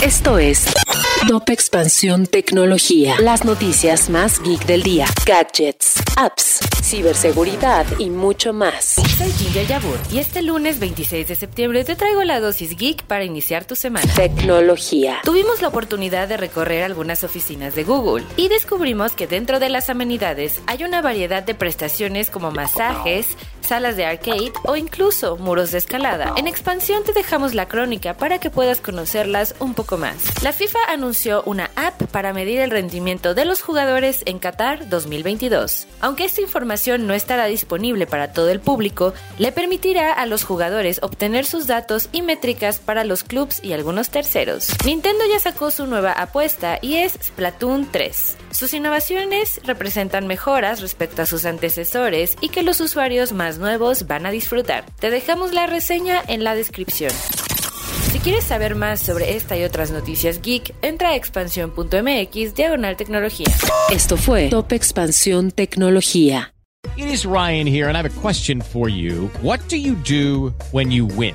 Esto es Top Expansión Tecnología. Las noticias más geek del día. Gadgets, apps, ciberseguridad y mucho más. Soy Ginger Yabur y este lunes 26 de septiembre te traigo la dosis geek para iniciar tu semana. Tecnología. Tuvimos la oportunidad de recorrer algunas oficinas de Google y descubrimos que dentro de las amenidades hay una variedad de prestaciones como masajes, salas de arcade o incluso muros de escalada. En expansión te dejamos la crónica para que puedas conocerlas un poco La FIFA anunció una app para medir el rendimiento de los jugadores en Qatar 2022. Aunque esta información no estará disponible para todo el público, le permitirá a los jugadores obtener sus datos y métricas para los clubs y algunos terceros. Nintendo ya sacó su nueva apuesta y es Splatoon 3. Sus innovaciones representan mejoras respecto a sus antecesores y que los usuarios más nuevos van a disfrutar. Te dejamos la reseña en la descripción. Si quieres saber más sobre esta y otras noticias geek, entra a expansión.mx diagonal tecnología. Esto fue Top Expansión Tecnología. It is Ryan here, and I have a question for you. What do you do when you win?